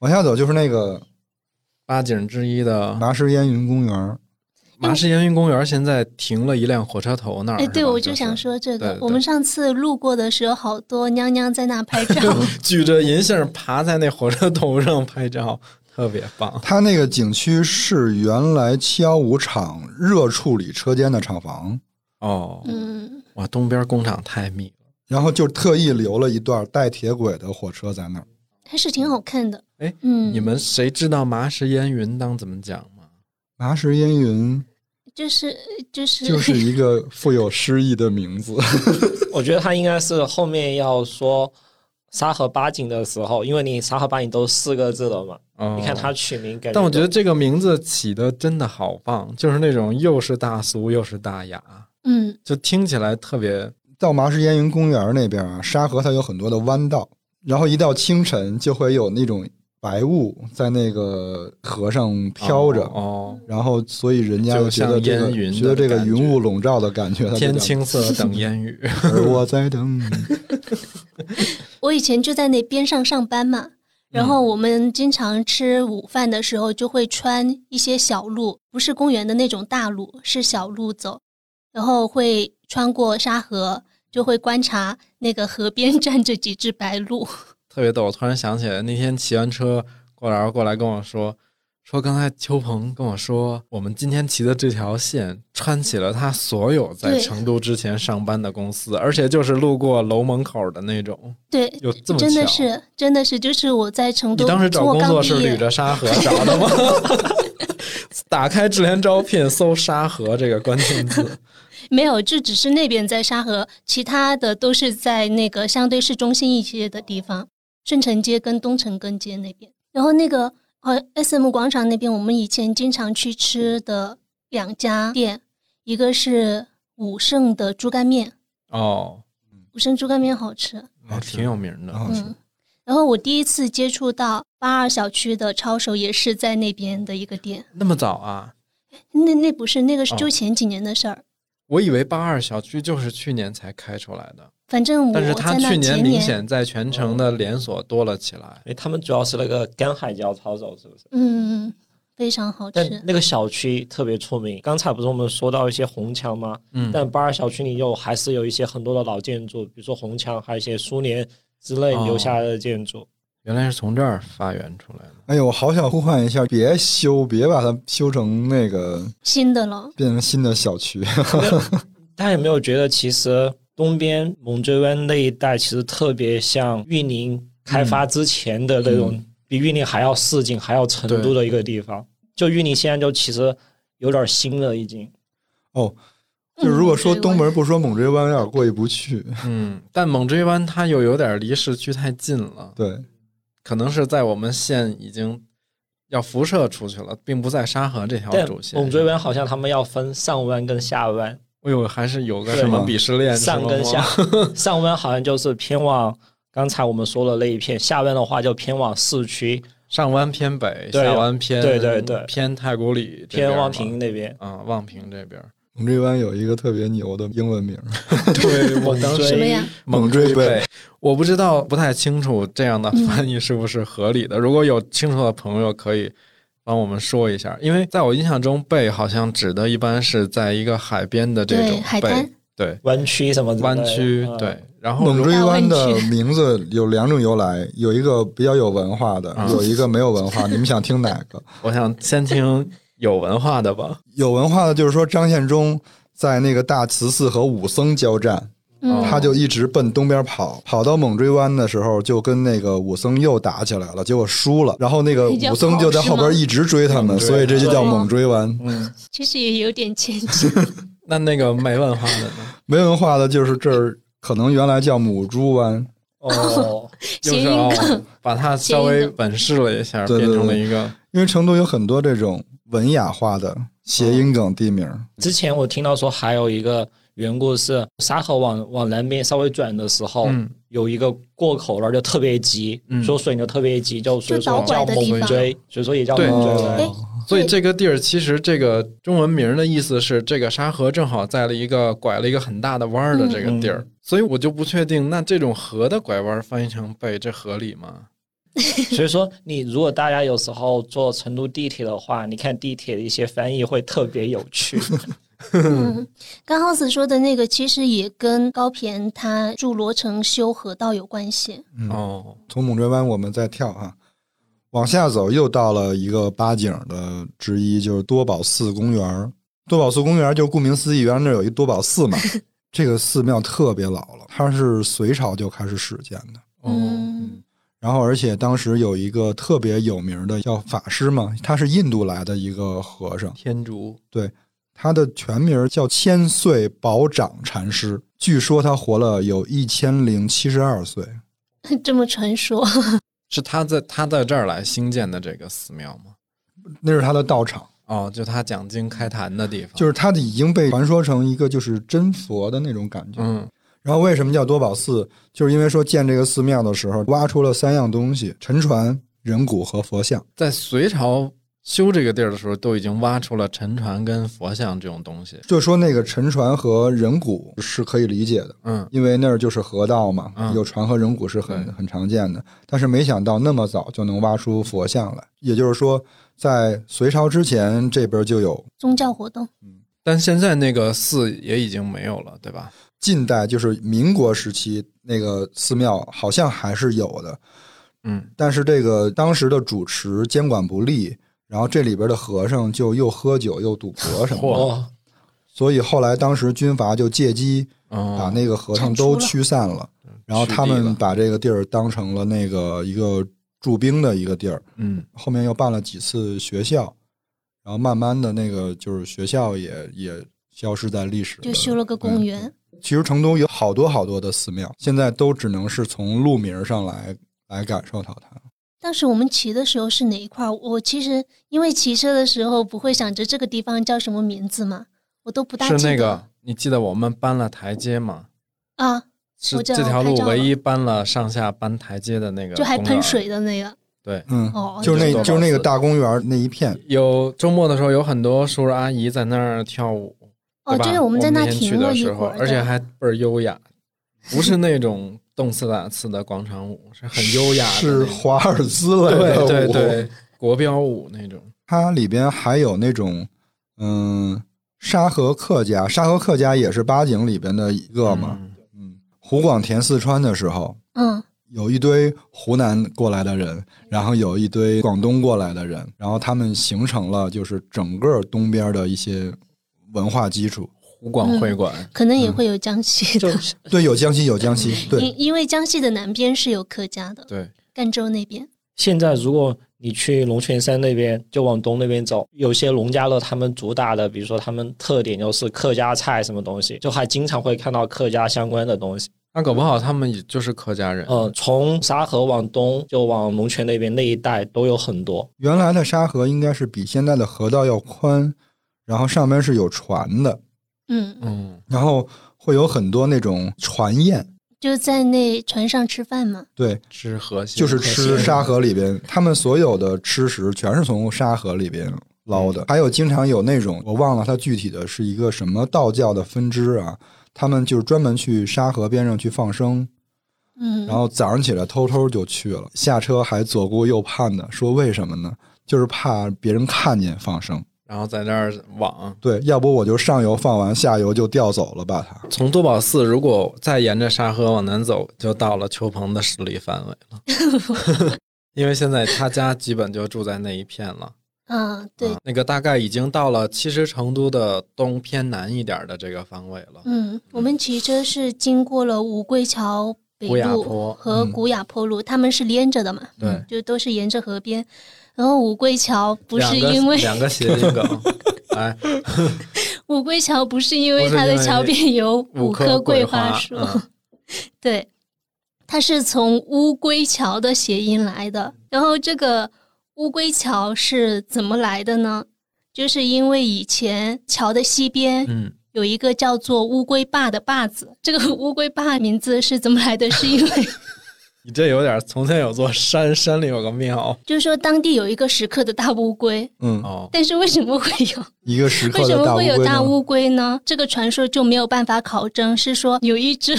往下走就是那个八景之一的麻石烟云公园，麻石烟云公园现在停了一辆火车头那儿。哎，对，我就想，说这个，我们上次路过的时候，好多娘娘在那拍照。<laughs> 举着银杏爬在那火车头上拍照，特别棒。它那个景区是原来七幺五厂热处理车间的厂房，哦，嗯，哇，东边工厂太密了。然后就特意留了一段带铁轨的火车在那儿。还是挺好看的。哎，嗯，你们谁知道麻石烟云当怎么讲吗？麻石烟云就是就是。就是一个富有诗意的名字，<laughs> 我觉得他应该是后面要说沙河八景的时候，因为你沙河八景都四个字了嘛，哦，你看他取名感觉，但我觉得这个名字起的真的好棒，就是那种又是大俗又是大雅。嗯，就听起来特别到麻石烟云公园那边啊，沙河它有很多的弯道，然后一到清晨就会有那种白雾在那个河上飘着，哦，然后所以人家就觉得这个觉得这个云雾笼罩的感觉，天青色等烟雨。而我在等你。我以前就在那边上上班嘛，然后我们经常吃午饭的时候就会穿一些小路，不是公园的那种大路，是小路走，然后会穿过沙河，就会观察那个河边站着几只白鹭。特别逗。我突然想起来，那天骑完车，过来过来跟我说，说刚才邱鹏跟我说，我们今天骑的这条线穿起了他所有在成都之前上班的公司，而且就是路过楼门口的那种，对，有这么真的巧是，真的是，就是我在成都，你当时找工作是捋着沙 <laughs> 河找的吗？打开智联招聘，搜沙河这个关键字。<laughs> 没有，就只是那边在沙河，其他的都是在那个相对市中心一些的地方，顺城街跟东城根街那边。然后那个呃 S M 广场那边，我们以前经常去吃的两家店，一个是武圣的猪肝面，哦，武圣猪肝面好吃。还挺有名的。好吃嗯，然后我第一次接触到八二小区的抄手，也是在那边的一个店。那么早啊？那那不是那个是哦就前几年的事儿，我以为八二小区就是去年才开出来的，反正我但是他去年明显在全城的连锁多了起来。哎，他们主要是那个干海椒抄手，是不是？嗯，非常好但吃。那个小区特别出名。刚才不是我们说到一些红墙吗？嗯，但八二小区里又还是有一些很多的老建筑，比如说红墙，还有一些苏联之类哦留下来的建筑。原来是从这儿发源出来的。哎呦，我好想呼唤一下，别修，别把它修成那个新的了，变成新的小区。大家有没有觉得，其实东边猛追湾那一带其实特别像玉林开发之前的那种，比玉林还要市井、还要成都的一个地方。就玉林现在就其实有点新了，已经。哦，就如果说嗯东门不说猛追湾，有点过意不去。嗯，但猛追湾它又有点离市区太近了，对，可能是在我们县已经要辐射出去了，并不在沙河这条主线。猛追湾好像他们要分上湾跟下湾，哎呦，还是有个什么鄙视链，上跟下。<laughs> 上湾好像就是偏往刚才我们说的那一片，下湾的话就偏往市区，上湾偏北，下湾偏对对对偏太古里偏望平那边。啊，望平这边。猛追湾有一个特别牛的英文名，<laughs> 对我当时什么呀？猛追背背，我不知道，不太清楚这样的翻译是不是合理的。如果有清楚的朋友，可以帮我们说一下。因为在我印象中，贝好像指的一般是在一个海边的这种背海滩，对湾区什么的湾区，嗯对。然后猛追湾的名字有两种由来，有一个比较有文化的，啊有一个没有文化。你们想听哪个？<laughs> 我想先听有文化的吧。有文化的就是说张献忠在那个大慈寺和武僧交战，嗯，他就一直奔东边跑，跑到猛追湾的时候就跟那个武僧又打起来了，结果输了。然后那个武僧就在后边一直追他们，所以这就叫猛追湾。嗯，其实也有点牵强。<laughs> 那那个没文化的呢？没文化的就是这儿可能原来叫母猪湾，哦，<laughs> 就是谐音哦梗，把它稍微本示了一下，变成了一个因为成都有很多这种文雅化的谐音梗地名。之前我听到说还有一个缘故是沙河往往南边稍微转的时候，嗯。有一个过口那儿就特别急，嗯。说水流特别急，就所以说叫猛追，所以说也叫对猛追。哦。所以这个地儿其实这个中文名的意思是，这个沙河正好在了一个拐了一个很大的弯儿的这个地儿，嗯。所以我就不确定，那这种河的拐弯翻译成背，这合理吗？<laughs> 所以说，你如果大家有时候坐成都地铁的话，你看地铁的一些翻译会特别有趣。嗯，刚 House 说的那个其实也跟高骈他筑罗城修河道有关系。嗯，哦，从猛追湾我们再跳啊，往下走又到了一个八景的之一，就是多宝寺公园。多宝寺公园就顾名思义，原来那有一多宝寺嘛。<laughs> 这个寺庙特别老了，它是隋朝就开始始建的。哦，嗯，然后，而且当时有一个特别有名的叫法师嘛，他是印度来的一个和尚，天竺，对他的全名叫千岁宝长禅师。据说他活了有一千零七十二岁。<laughs> 这么传说。<laughs> 是他在他在这儿来兴建的这个寺庙吗？那是他的道场。哦，就他讲经开坛的地方，就是他已经被传说成一个就是真佛的那种感觉。嗯然后为什么叫多宝寺？就是因为说建这个寺庙的时候，挖出了三样东西：沉船、人骨和佛像。在隋朝修这个地儿的时候，都已经挖出了沉船跟佛像这种东西。就说那个沉船和人骨是可以理解的，嗯因为那儿就是河道嘛，嗯有船和人骨是很对很常见的。但是没想到那么早就能挖出佛像来，也就是说，在隋朝之前这边就有。宗教活动。嗯但现在那个寺也已经没有了，对吧？近代就是民国时期那个寺庙好像还是有的，嗯。但是这个当时的主持监管不力，然后这里边的和尚就又喝酒又赌博什么的，哦，所以后来当时军阀就借机哦，把那个和尚都驱散了，然后他们把这个地儿当成了那个一个驻兵的一个地儿，嗯。后面又办了几次学校，然后慢慢的那个就是学校也也消失在历史，就修了个公园。其实成都有好多好多的寺庙，现在都只能是从路名上来来感受到它。当时我们骑的时候是哪一块？我其实因为骑车的时候不会想着这个地方叫什么名字嘛，我都不大记得。是那个，你记得我们搬了台阶吗？啊，是这条路唯一搬了上下搬台阶的那个，就还喷。水的那个。对，嗯，哦，就是那就是那个大公园那一片，有周末的时候，有很多叔叔阿姨在那儿跳舞。哦，对吧，我们在那那天去停了的时候，一会儿，而且还倍儿优雅，不是那种动次打次的广场舞，是很优雅的是。华尔兹类的舞。对对对，国标舞那种。它里边还有那种嗯沙河客家，沙河客家也是八景里边的一个嘛。嗯嗯，湖广填四川的时候，嗯，有一堆湖南过来的人，然后有一堆广东过来的人，然后他们形成了就是整个东边的一些文化基础。湖广会馆，可能也会有江西的，<laughs> 对，有江西，有江西，对，因因为江西的南边是有客家的，对，赣州那边。现在如果你去龙泉山那边，就往东那边走，有些农家乐他们主打的，比如说他们特点就是客家菜什么东西，就还经常会看到客家相关的东西。那搞不好他们也就是客家人。嗯，从沙河往东，就往龙泉那边那一带都有很多。原来的沙河应该是比现在的河道要宽，然后上面是有船的，嗯，嗯，然后会有很多那种船宴，就在那船上吃饭嘛。对，吃河蟹就是吃沙河里边，他们所有的吃食全是从沙河里边捞的。还有经常有那种我忘了它具体的是一个什么道教的分支啊，他们就是专门去沙河边上去放生，嗯，然后早上起来偷偷就去了，下车还左顾右盼的，说为什么呢？就是怕别人看见放生。然后在那儿网。对，要不我就上游放完，下游就调走了，吧它。从多宝寺如果再沿着沙河往南走，就到了邱鹏的势力范围了。<laughs> 因为现在他家基本就住在那一片了。嗯，对啊，那个大概已经到了，其实成都的东偏南一点的这个方位了。嗯，我们骑车是经过了五桂桥北雅路和古雅坡路，他们是连着的嘛，对，就都是沿着河边。然后五桂桥不是因为两个谐音梗，哎，五桂桥不是因为它的桥边有五棵棵桂花树，嗯对，它是从乌龟桥的谐音来的。然后这个乌龟桥是怎么来的呢？就是因为以前桥的西边嗯，有一个叫做乌龟坝的坝子，这个乌龟坝名字是怎么来的？是因为你这有点从前有座山，山里有个庙就是说当地有一个石刻的大乌龟，嗯，哦，但是为什么会有？<laughs> 一个石刻为什的大乌么会有龟呢？大乌龟呢？这个传说就没有办法考证，是说有一只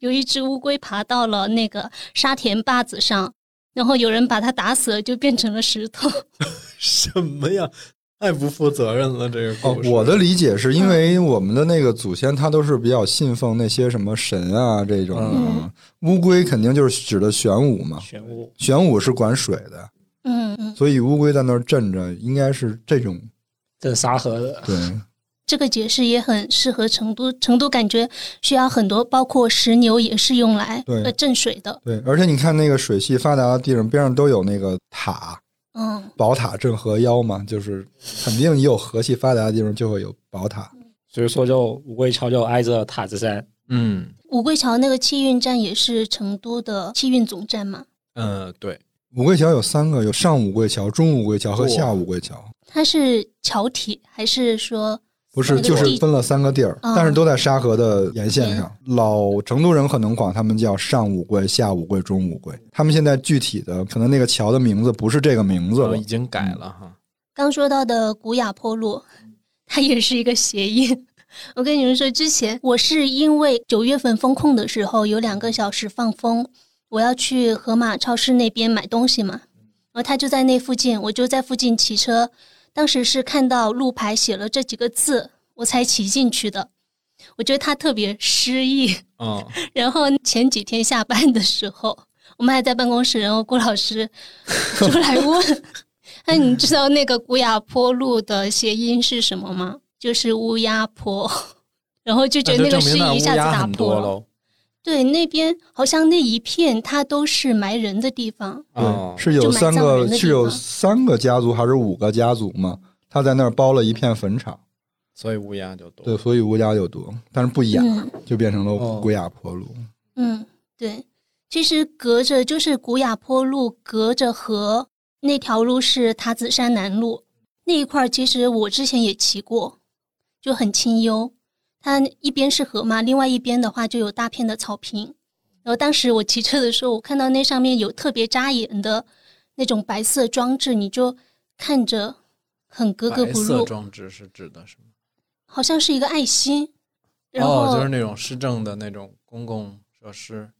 有一只乌龟爬到了那个沙田坝子上，然后有人把它打死了，就变成了石头。<laughs> 什么呀？太不负责任了，这个哦故，事。我的理解是因为我们的那个祖先他都是比较信奉那些什么神啊这种乌龟肯定就是指的玄武嘛，玄武玄武是管水的，嗯嗯，所以乌龟在那儿镇着，应该是这种镇沙河的，对。这个解释也很适合成都。成都感觉需要很多，包括石牛也是用来对呃镇水的。对，而且你看那个水系发达的地方，边上都有那个塔，嗯，宝塔镇河妖嘛，就是肯定你有河系发达的地方就会有宝塔。所以说就五桂桥就挨着塔子山。嗯五桂桥那个汽运站也是成都的汽运总站嘛。嗯，对，五桂桥有三个，有上五桂桥、中五桂桥和下五桂桥。它是桥体还是说不是，就是分了三个地儿，啊但是都在沙河的沿线上。老成都人可能管他们叫上五桂、下五桂、中五桂。他们现在具体的可能那个桥的名字不是这个名字了哦已。经改了哈。刚说到的古雅坡路，它也是一个谐音。我跟你们说，之前我是因为九月份封控的时候有两个小时放风，我要去河马超市那边买东西嘛，然后他就在那附近，我就在附近骑车。当时是看到路牌写了这几个字，我才骑进去的。我觉得他特别诗意。嗯，<laughs> 然后前几天下班的时候，我们还在办公室，然后郭老师就来问：<laughs> “那你知道那个古雅坡路的谐音是什么吗？就是乌鸦坡。<laughs> ”然后就觉得那个诗意一下子打破了。对，那边好像那一片它都是埋人的地方。哦对，是有三个是有三个家族还是五个家族嘛？他在那儿包了一片坟场，所以乌鸦就多。对，所以乌鸦就多，但是不雅，嗯就变成了哦古雅坡路。嗯，对，其实隔着就是古雅坡路，隔着河那条路是塔子山南路那一块儿，其实我之前也骑过，就很清幽。它一边是河嘛，另外一边的话就有大片的草坪。然后当时我骑车的时候，我看到那上面有特别扎眼的那种白色装置，你就看着很格格不入，色装置是指的什么？好像是一个爱心。然后、哦，就是那种市政的那种公共设施。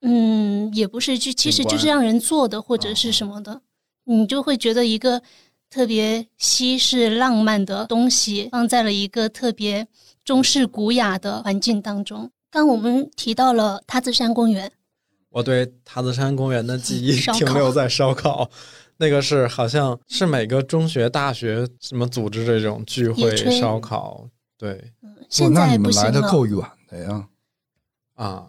嗯，也不是，就其实就是让人做的或者是什么的，你就会觉得一个特别西式浪漫的东西放在了一个特别中式古雅的环境当中。刚我们提到了塔子山公园，我对塔子山公园的记忆停留在烧烤，那个是好像是每个中学、大学什么组织这种聚会烧烤，对那你们来的。够远的呀，啊，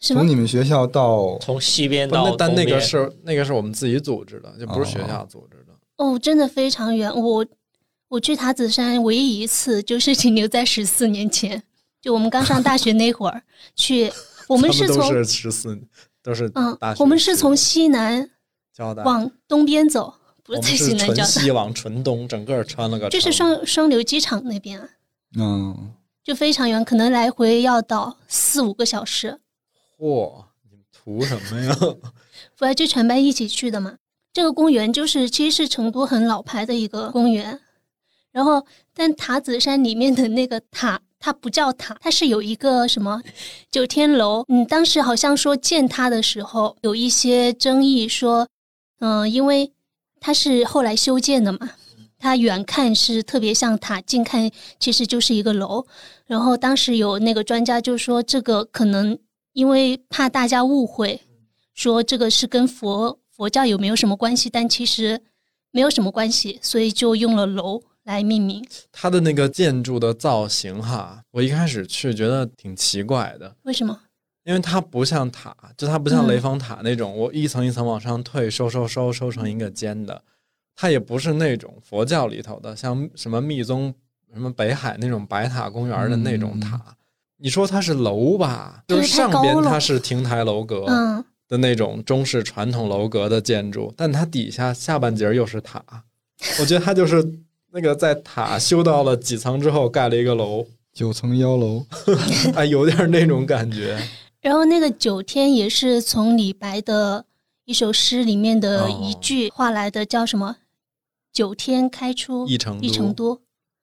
从？你们学校到从西边不到那但那个是那个是我们自己组织的，就不是学校组织的。哦，真的非常远。我我去塔子山唯一一次就是停留在十四年前，就我们刚上大学那会儿去。<laughs> 我们是从十四，都是嗯大学，我们是从西南，往东边走，不是在西们是纯南交大。西往纯东，整个穿了个就是双双流机场那边啊，嗯，就非常远，可能来回要到四五个小时。嚯，你们图什么呀？<laughs> 不然就全班一起去的嘛。这个公园就是其实是成都很老牌的一个公园，然后但塔子山里面的那个塔，它不叫塔，它是有一个什么九天楼。嗯，当时好像说建它的时候有一些争议，说，嗯、因为它是后来修建的嘛，它远看是特别像塔，近看其实就是一个楼。然后当时有那个专家就说，这个可能因为怕大家误会，说这个是跟佛佛教有没有什么关系，但其实没有什么关系，所以就用了楼来命名。它的那个建筑的造型哈，我一开始去觉得挺奇怪的，为什么？因为它不像塔，就它不像嗯雷峰塔那种，我一层一层往上退，收收收收成一个尖的。它也不是那种佛教里头的，像什么密宗、什么北海那种白塔公园的那种塔。你说它是楼吧？就是上边它是亭台楼阁嗯，的那种中式传统楼阁的建筑，但它底下下半截又是塔。我觉得它就是那个在塔修到了几层之后盖了一个楼，九层妖楼，<laughs> 哎，有点那种感觉。然后那个九天也是从李白的一首诗里面的一句话来的，叫什么？九天开出一成都一成都，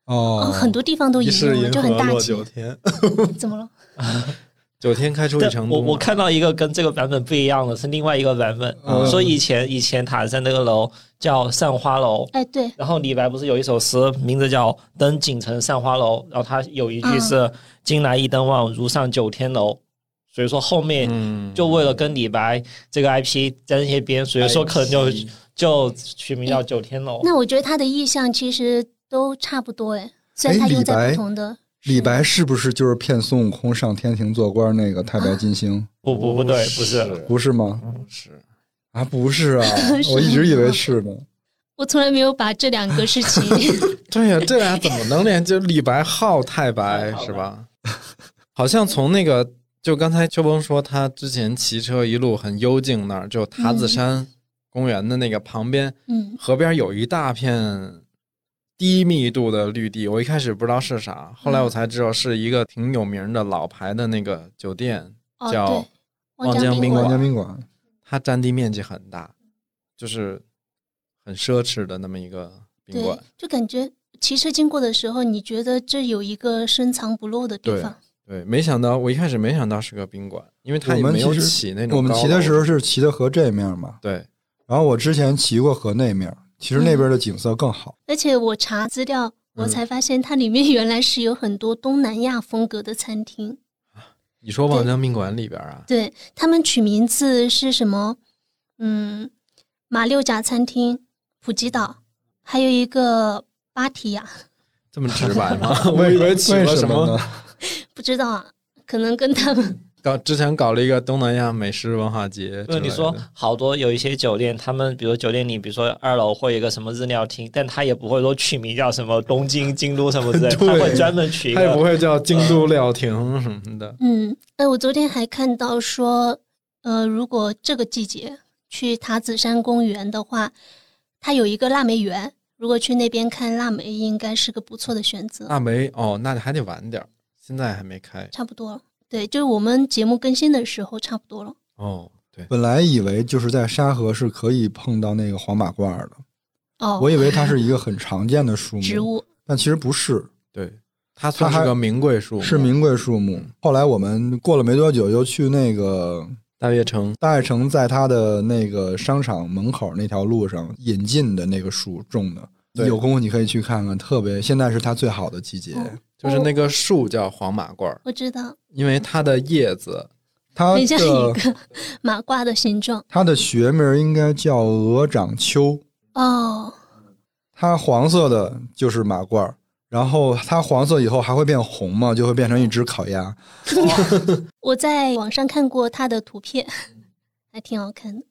哦哦，，很多地方都一样就很大气怎么了？<laughs> 九天开出一但成都。我我看到一个跟这个版本不一样的是另外一个版本，嗯说以前以前塔山那个楼叫散花楼，哎，对，然后李白不是有一首诗，名字叫《登锦城散花楼》，然后他有一句是“今来一登望，如上九天楼”，所以说后面嗯，就为了跟李白这个 IP 沾一些边，所以说可能就就取名叫九天楼。那我觉得他的意象其实都差不多哎，虽然他用在哎李白不同的。李白是不是就是骗孙悟空上天庭做官那个太白金星？不不不对，不是，不是吗？不是，啊，不是啊是，<laughs> 我一直以为是呢。我从来没有把这两个事情 <laughs> <laughs> 对呀、这俩怎么能连？就李白号太白是吧？好像从那个，就刚才秋风说他之前骑车一路很幽静那儿，就塔子山公园的那个旁边，嗯河边有一大片低密度的绿地。我一开始不知道是啥，后来我才知道是一个挺有名的老牌的那个酒店，哦叫，望江宾馆，它占地面积很大，就是很奢侈的那么一个宾对馆。，就感觉骑车经过的时候，你觉得这有一个深藏不露的地方。对，没想到我一开始没想到是个宾馆，因为它我也没有我们骑的时候是骑的河这面嘛，对，然后我之前骑过河那面，其实那边的景色更好。而且我查资料，我嗯才发现它里面原来是有很多东南亚风格的餐厅。你说望江宾馆里边啊，对他们取名字是什么？嗯，马六甲餐厅、普吉岛，还有一个芭提雅，这么直白吗？<laughs> 我以为起了什么呢？<laughs> 不知道啊，可能跟他们搞之前搞了一个东南亚美食文化节。就你说好多有一些酒店，他们比如酒店里，比如说二楼会有一个什么日料厅，但他也不会说取名叫什么东京、京都什么之类的，<laughs> 对他会专门取一它也不。会叫京都料亭什么的。<laughs> 嗯，哎，我昨天还看到说，呃，如果这个季节去塔子山公园的话，它有一个腊梅园，如果去那边看腊梅，应该是个不错的选择。腊梅哦，那还得晚点儿，现在还没开差不多了，对，就是我们节目更新的时候差不多了。哦。对，本来以为就是在沙河是可以碰到那个黄马褂的，哦，我以为它是一个很常见的树木，植物，但其实不是，对，它算它是个名贵树木，是名贵树木。后来我们过了没多久，又去那个大悦城。大悦城，在它的那个商场门口那条路上引进的那个树种的。有功夫你可以去看看，特别现在是它最好的季节。哦就是那个树叫黄马褂儿，我知道，因为它的叶子它很像一个 <laughs> 马褂的形状。它的学名应该叫鹅掌楸，哦，它黄色的就是马褂，然后它黄色以后还会变红嘛，就会变成一只烤鸭。<laughs> 我在网上看过它的图片，还挺好看的。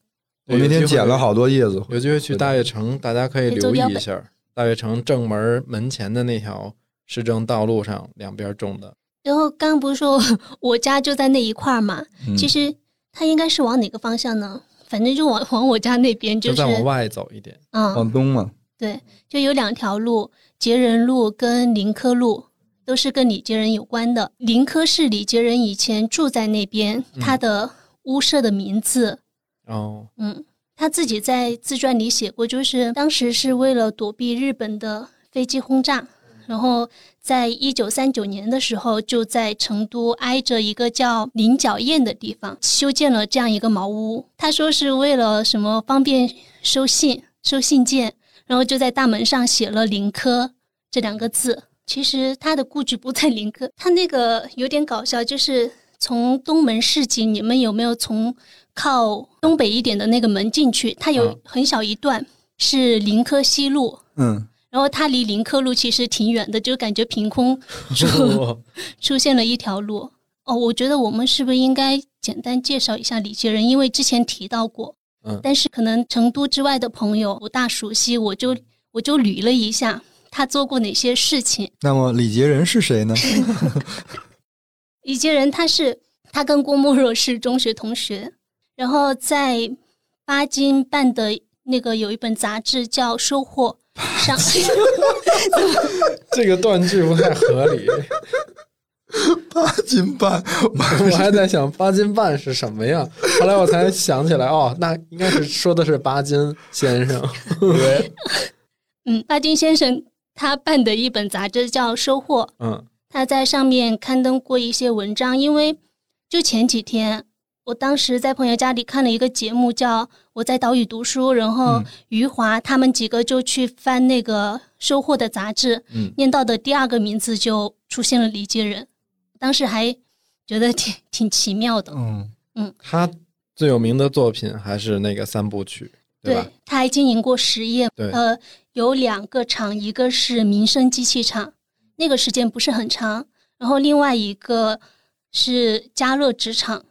我那天捡了好多叶子，有机会去大悦城，大家可以留意一下。大悦城正门门前的那条市政道路上，两边种的。然后刚刚不是说 <laughs> 我家就在那一块儿嘛？嗯其实它应该是往哪个方向呢？反正就往 <laughs> 往我家那边，就是再往外走一点。嗯，往东嘛。对，就有两条路，杰人路跟林科路，都是跟李杰人有关的。林科是李杰人以前住在那边，嗯他的屋舍的名字。哦，嗯，他自己在自传里写过，就是当时是为了躲避日本的飞机轰炸，然后在一九三九年的时候，就在成都挨着一个叫菱角堰的地方修建了这样一个茅屋。他说是为了什么方便收信、收信件，然后就在大门上写了“林科”这两个字。其实他的故居不在林科，他那个有点搞笑，就是从东门市井，你们有没有从靠东北一点的那个门进去？它有嗯很小一段是林科西路，嗯，然后它离林科路其实挺远的，就感觉凭空 <laughs> 出出现了一条路。哦，我觉得我们是不是应该简单介绍一下李杰仁？因为之前提到过，嗯但是可能成都之外的朋友不大熟悉，我就我就捋了一下他做过哪些事情。那么李杰仁是谁呢？<laughs> 李杰仁他是他跟郭沫若是中学同学，然后在巴金办的那个有一本杂志叫《收获》上，这个断句不太合理。八斤半，<laughs> 我还在想八斤半是什么呀？后来我才想起来，哦，那应该是说的是巴金先生。对，<laughs> 嗯，巴金先生他办的一本杂志叫《收获》，嗯他在上面刊登过一些文章，因为就前几天，我当时在朋友家里看了一个节目，叫《我在岛屿读书》，然后嗯。余华他们几个就去翻那个《收获》的杂志，嗯，念到的第二个名字就出现了李杰人，当时还觉得挺挺奇妙的。嗯。嗯，他最有名的作品还是那个三部曲，对吧？他还经营过实业，呃，有两个厂，一个是民生机器厂，那个时间不是很长，然后另外一个是加热纸厂，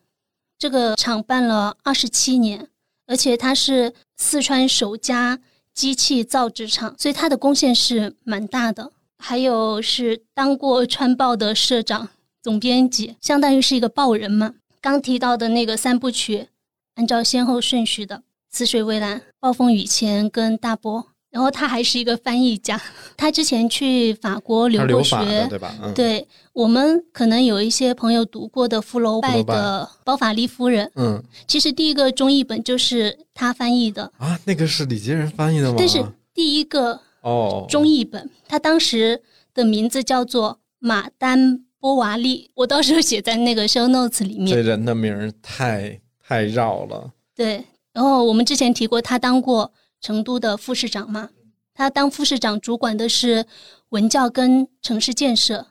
这个厂办了二十七年，而且他是四川首家机器造纸厂，所以他的贡献是蛮大的。还有是当过川报的社长、总编辑，相当于是一个报人嘛。刚提到的那个三部曲，按照先后顺序的。死水微澜》《暴风雨前》跟《大波》。然后他还是一个翻译家，<laughs> 他之前去法国留过学，对吧？嗯，对我们可能有一些朋友读过的福楼拜的《包法利夫人》，嗯，其实第一个中译本就是他翻译的啊，那个是李杰仁翻译的吗？但是第一个哦中译本，他当时的名字叫做马丹波瓦利，我到时候写在那个 show notes 里面。这人的名儿太太绕了。对，然后我们之前提过，他当过。成都的副市长嘛，他当副市长主管的是文教跟城市建设，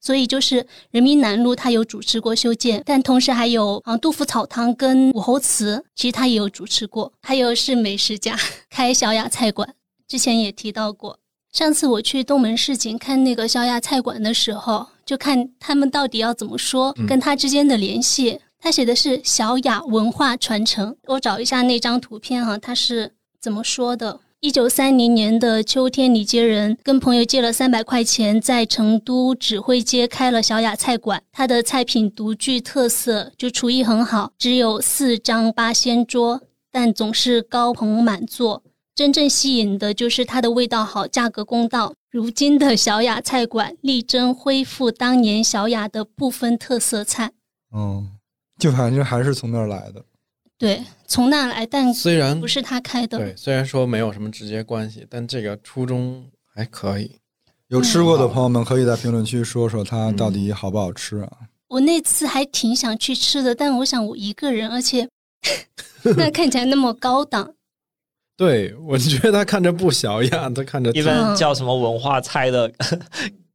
所以就是人民南路他有主持过修建，但同时还有啊杜甫草堂跟武侯祠，其实他也有主持过。还有是美食家，开小雅菜馆，之前也提到过。上次我去东门市井看那个小雅菜馆的时候，就看他们到底要怎么说跟他之间的联系。他写的是小雅文化传承，我找一下那张图片哈，他是。怎么说的？一九三零年的秋天，李杰仁跟朋友借了三百块钱，在成都指挥街开了小雅菜馆。他的菜品独具特色，就厨艺很好，只有四张八仙桌，但总是高朋满座。真正吸引的就是它的味道好，价格公道。如今的小雅菜馆力争恢复当年小雅的部分特色菜。嗯，就反正还是从那儿来的。对，从那来，但虽然不是他开的。对，虽然说没有什么直接关系，但这个初衷还可以。有吃过的朋友们可以在评论区说说它到底好不好吃啊？我那次还挺想去吃的，但我想我一个人，而且 <laughs> 那看起来那么高档。<laughs> 对，我觉得他看着不小呀，他看着一般叫什么文化菜的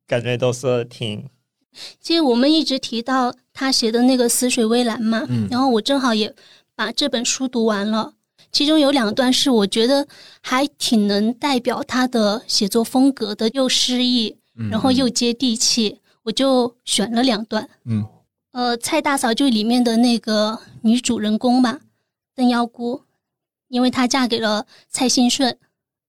感觉都是挺。其实我们一直提到他写的那个《死水微澜》嘛，嗯，然后我正好也。把这本书读完了，其中有两段是我觉得还挺能代表他的写作风格的，又诗意，然后又接地气，我就选了两段。嗯，呃，蔡大嫂就里面的那个女主人公吧，邓幺姑，因为她嫁给了蔡兴顺。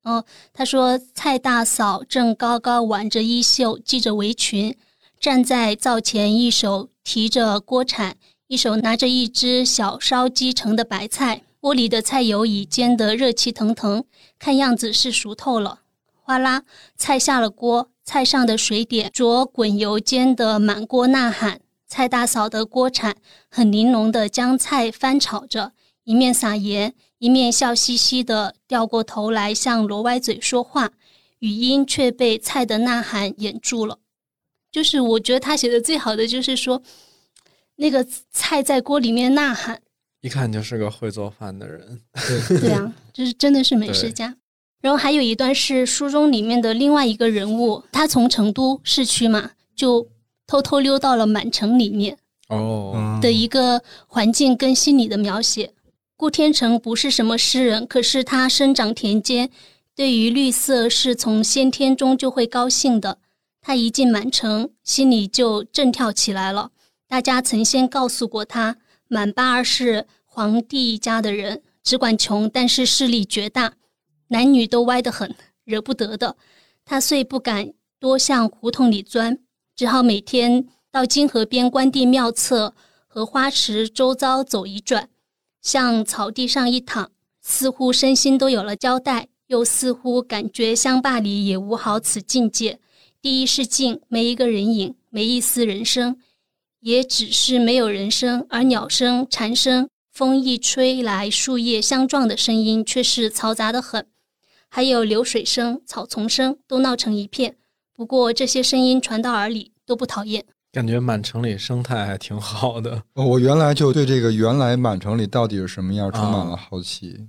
哦，她说蔡大嫂正高高挽着衣袖，系着围裙，站在灶前，一手提着锅铲。一手拿着一只小烧鸡成的白菜，锅里的菜油已煎得热气腾腾，看样子是熟透了。哗啦，菜下了锅，菜上的水点着滚油煎得满锅呐喊。蔡大嫂的锅铲很玲珑的将菜翻炒着，一面撒盐，一面笑嘻嘻的掉过头来向罗歪嘴说话，语音却被菜的呐喊掩住了。就是我觉得他写的最好的就是说。那个菜在锅里面呐喊，一看就是个会做饭的人。<laughs> 对啊，就是真的是美食家。然后还有一段是书中里面的另外一个人物，他从成都市区嘛，就偷偷溜到了满城里面哦的一个环境跟心理的描写。顾天成不是什么诗人，可是他生长田间，对于绿色是从先天中就会高兴的。他一进满城，心里就震跳起来了。大家曾先告诉过他，满八儿是皇帝家的人，只管穷，但是势力绝大，男女都歪得很，惹不得的。他遂不敢多向胡同里钻，只好每天到金河边关帝庙侧和花池周遭走一转，向草地上一躺，似乎身心都有了交代，又似乎感觉乡坝里也无好此境界。第一是静，没一个人影，没一丝人声。也只是没有人声，而鸟声、蝉声、风一吹来树叶相撞的声音却是嘈杂的很，还有流水声、草丛声都闹成一片。不过这些声音传到耳里都不讨厌，感觉满城里生态还挺好的。我原来就对这个原来满城里到底是什么样充满了好奇。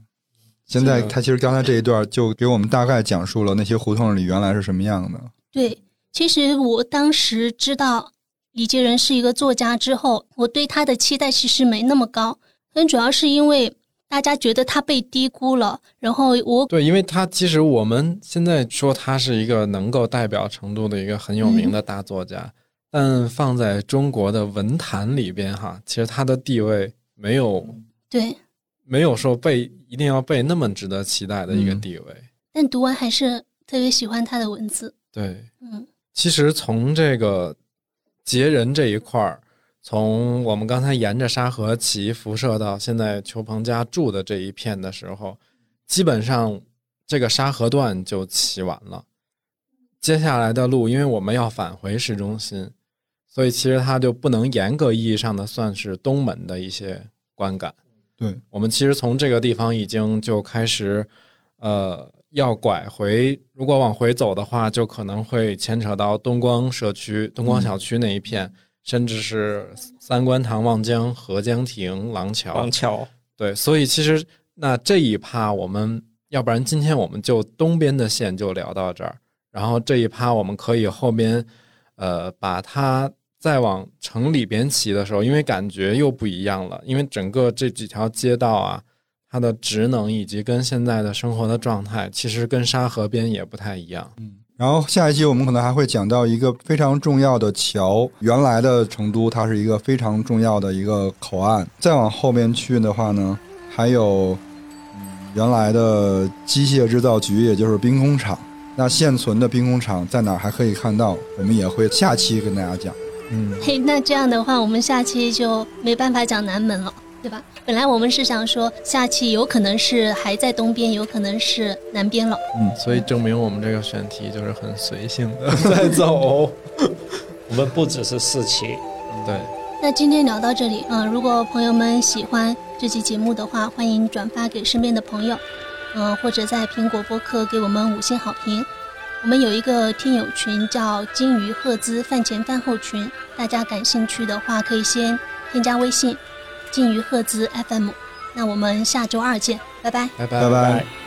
现在他其实刚才这一段就给我们大概讲述了那些胡同里原来是什么样的。对，其实我当时知道。李杰仁是一个作家，之后我对他的期待其实没那么高，但主要是因为大家觉得他被低估了。然后我对，因为他其实我们现在说他是一个能够代表成都的一个很有名的大作家，但放在中国的文坛里边哈，其实他的地位没有对，没有说被一定要被那么值得期待的一个地位。但读完还是特别喜欢他的文字。对，嗯，其实从这个。杰人这一块儿，从我们刚才沿着沙河骑辐射到现在邱鹏家住的这一片的时候，基本上这个沙河段就骑完了。接下来的路，因为我们要返回市中心，所以其实它就不能严格意义上的算是东门的一些观感。对我们其实从这个地方已经就开始，呃，要拐回。如果往回走的话，就可能会牵扯到东光社区、东光小区那一片，甚至是三观堂、望江、合江亭、廊桥。廊桥，对，所以其实那这一趴，我们要不然今天我们就东边的线就聊到这儿，然后这一趴我们可以后边，呃，把它再往城里边骑的时候，因为感觉又不一样了，因为整个这几条街道啊，它的职能以及跟现在的生活的状态，其实跟沙河边也不太一样。嗯然后下一期我们可能还会讲到一个非常重要的桥，原来的成都它是一个非常重要的一个口岸。再往后面去的话呢，还有嗯原来的机械制造局，也就是兵工厂。那现存的兵工厂在哪儿还可以看到？我们也会下期跟大家讲。嗯，嘿，那这样的话，我们下期就没办法讲南门了，对吧？本来我们是想说，下期有可能是还在东边，有可能是南边了。嗯所以证明我们这个选题就是很随性的 <laughs> 在走。<laughs> 我们不只是四期，对，那今天聊到这里，嗯、如果朋友们喜欢这期节目的话，欢迎转发给身边的朋友，嗯、或者在苹果播客给我们五星好评。我们有一个听友群叫“金鱼赫兹饭前饭后群”，大家感兴趣的话可以先添加微信“金鱼赫兹 FM”。那我们下周二见，拜拜。拜拜拜拜。